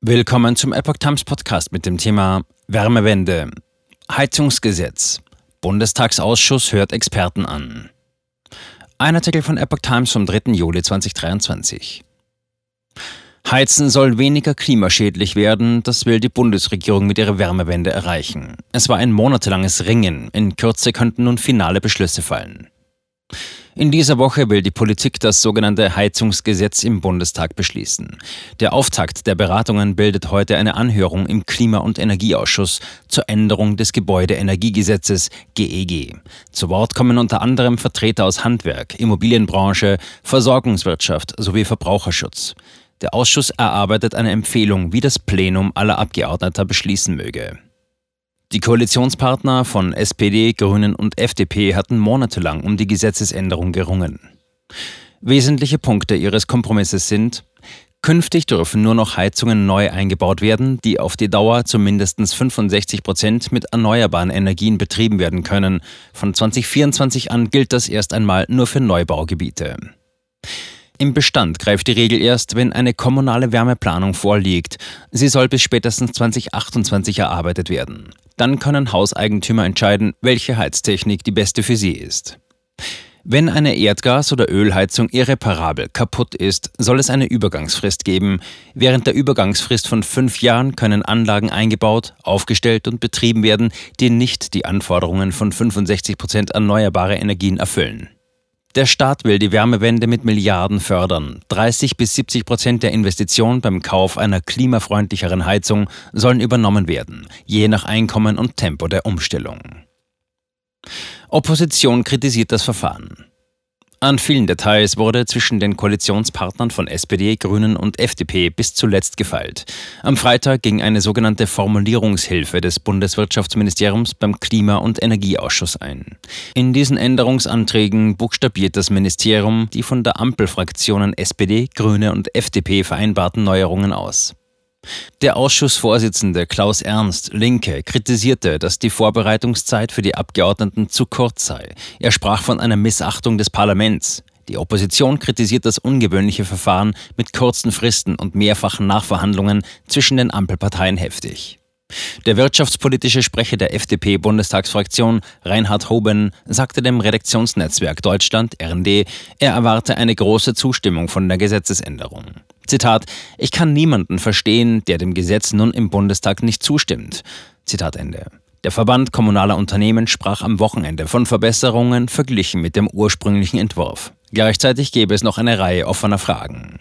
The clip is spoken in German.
Willkommen zum Epoch Times Podcast mit dem Thema Wärmewende. Heizungsgesetz. Bundestagsausschuss hört Experten an. Ein Artikel von Epoch Times vom 3. Juli 2023. Heizen soll weniger klimaschädlich werden, das will die Bundesregierung mit ihrer Wärmewende erreichen. Es war ein monatelanges Ringen, in Kürze könnten nun finale Beschlüsse fallen. In dieser Woche will die Politik das sogenannte Heizungsgesetz im Bundestag beschließen. Der Auftakt der Beratungen bildet heute eine Anhörung im Klima- und Energieausschuss zur Änderung des Gebäudeenergiegesetzes GEG. E Zu Wort kommen unter anderem Vertreter aus Handwerk, Immobilienbranche, Versorgungswirtschaft sowie Verbraucherschutz. Der Ausschuss erarbeitet eine Empfehlung, wie das Plenum aller Abgeordneter beschließen möge. Die Koalitionspartner von SPD, Grünen und FDP hatten monatelang um die Gesetzesänderung gerungen. Wesentliche Punkte ihres Kompromisses sind, künftig dürfen nur noch Heizungen neu eingebaut werden, die auf die Dauer zu mindestens 65 Prozent mit erneuerbaren Energien betrieben werden können. Von 2024 an gilt das erst einmal nur für Neubaugebiete. Im Bestand greift die Regel erst, wenn eine kommunale Wärmeplanung vorliegt. Sie soll bis spätestens 2028 erarbeitet werden. Dann können Hauseigentümer entscheiden, welche Heiztechnik die beste für sie ist. Wenn eine Erdgas- oder Ölheizung irreparabel kaputt ist, soll es eine Übergangsfrist geben. Während der Übergangsfrist von fünf Jahren können Anlagen eingebaut, aufgestellt und betrieben werden, die nicht die Anforderungen von 65 Prozent erneuerbare Energien erfüllen. Der Staat will die Wärmewende mit Milliarden fördern. 30 bis 70 Prozent der Investitionen beim Kauf einer klimafreundlicheren Heizung sollen übernommen werden, je nach Einkommen und Tempo der Umstellung. Opposition kritisiert das Verfahren. An vielen Details wurde zwischen den Koalitionspartnern von SPD, Grünen und FDP bis zuletzt gefeilt. Am Freitag ging eine sogenannte Formulierungshilfe des Bundeswirtschaftsministeriums beim Klima- und Energieausschuss ein. In diesen Änderungsanträgen buchstabiert das Ministerium die von der Ampelfraktionen SPD, Grüne und FDP vereinbarten Neuerungen aus. Der Ausschussvorsitzende Klaus Ernst, Linke, kritisierte, dass die Vorbereitungszeit für die Abgeordneten zu kurz sei. Er sprach von einer Missachtung des Parlaments. Die Opposition kritisiert das ungewöhnliche Verfahren mit kurzen Fristen und mehrfachen Nachverhandlungen zwischen den Ampelparteien heftig. Der wirtschaftspolitische Sprecher der FDP-Bundestagsfraktion, Reinhard Hoben, sagte dem Redaktionsnetzwerk Deutschland, RND, er erwarte eine große Zustimmung von der Gesetzesänderung. Zitat, ich kann niemanden verstehen, der dem Gesetz nun im Bundestag nicht zustimmt. Zitat Ende. Der Verband kommunaler Unternehmen sprach am Wochenende von Verbesserungen verglichen mit dem ursprünglichen Entwurf. Gleichzeitig gäbe es noch eine Reihe offener Fragen.